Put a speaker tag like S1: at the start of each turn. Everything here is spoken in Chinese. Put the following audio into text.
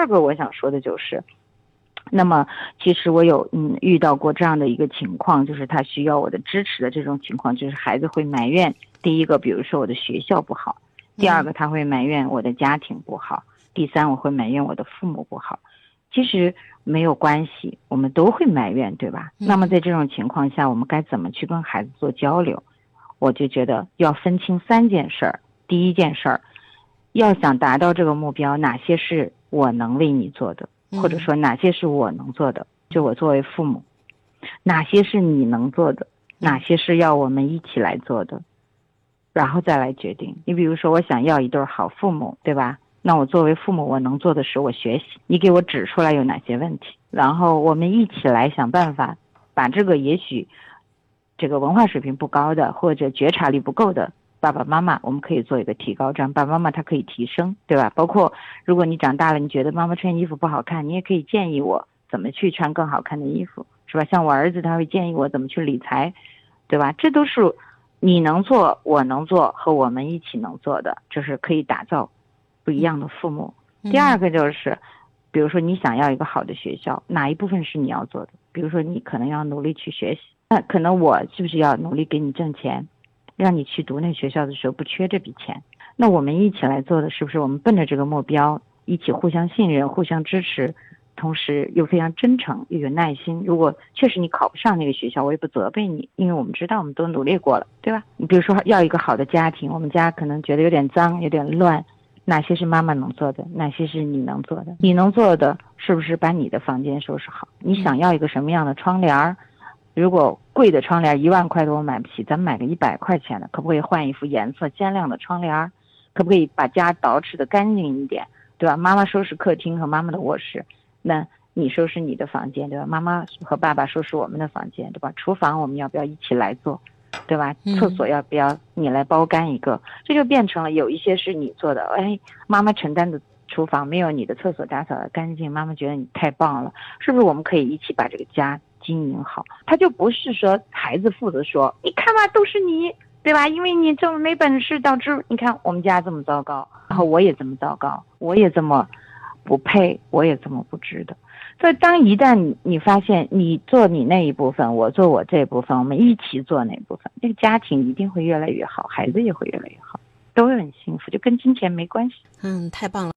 S1: 二个我想说的就是，那么其实我有嗯遇到过这样的一个情况，就是他需要我的支持的这种情况，就是孩子会埋怨，第一个比如说我的学校不好，第二个他会埋怨我的家庭不好，第三我会埋怨我的父母不好。其实没有关系，我们都会埋怨，对吧？那么在这种情况下，我们该怎么去跟孩子做交流？我就觉得要分清三件事儿。第一件事儿，要想达到这个目标，哪些是我能为你做的，或者说哪些是我能做的？就我作为父母，哪些是你能做的？哪些是要我们一起来做的？然后再来决定。你比如说，我想要一对好父母，对吧？那我作为父母，我能做的是我学习，你给我指出来有哪些问题，然后我们一起来想办法，把这个也许这个文化水平不高的或者觉察力不够的爸爸妈妈，我们可以做一个提高，这样爸爸妈妈他可以提升，对吧？包括如果你长大了，你觉得妈妈穿衣服不好看，你也可以建议我怎么去穿更好看的衣服，是吧？像我儿子他会建议我怎么去理财，对吧？这都是你能做，我能做和我们一起能做的，就是可以打造。不一样的父母。第二个就是，比如说你想要一个好的学校，哪一部分是你要做的？比如说你可能要努力去学习，那可能我是不是要努力给你挣钱，让你去读那学校的时候不缺这笔钱？那我们一起来做的是不是？我们奔着这个目标，一起互相信任、互相支持，同时又非常真诚又有耐心。如果确实你考不上那个学校，我也不责备你，因为我们知道我们都努力过了，对吧？你比如说要一个好的家庭，我们家可能觉得有点脏、有点乱。哪些是妈妈能做的？哪些是你能做的？你能做的是不是把你的房间收拾好？你想要一个什么样的窗帘儿？如果贵的窗帘一万块多我买不起，咱们买个一百块钱的，可不可以换一副颜色鲜亮的窗帘？可不可以把家捯饬的干净一点？对吧？妈妈收拾客厅和妈妈的卧室，那你收拾你的房间，对吧？妈妈和爸爸收拾我们的房间，对吧？厨房我们要不要一起来做？对吧？厕所要不要你来包干一个？这就变成了有一些是你做的，哎，妈妈承担的厨房没有你的厕所打扫的干净，妈妈觉得你太棒了，是不是？我们可以一起把这个家经营好。他就不是说孩子负责说，你看吧，都是你，对吧？因为你这么没本事，导致你看我们家这么糟糕，然后我也这么糟糕，我也这么不配，我也这么不值得。所以，当一旦你发现你做你那一部分，我做我这一部分，我们一起做那部分，这个家庭一定会越来越好，孩子也会越来越好，都会很幸福，就跟金钱没关系。
S2: 嗯，太棒了。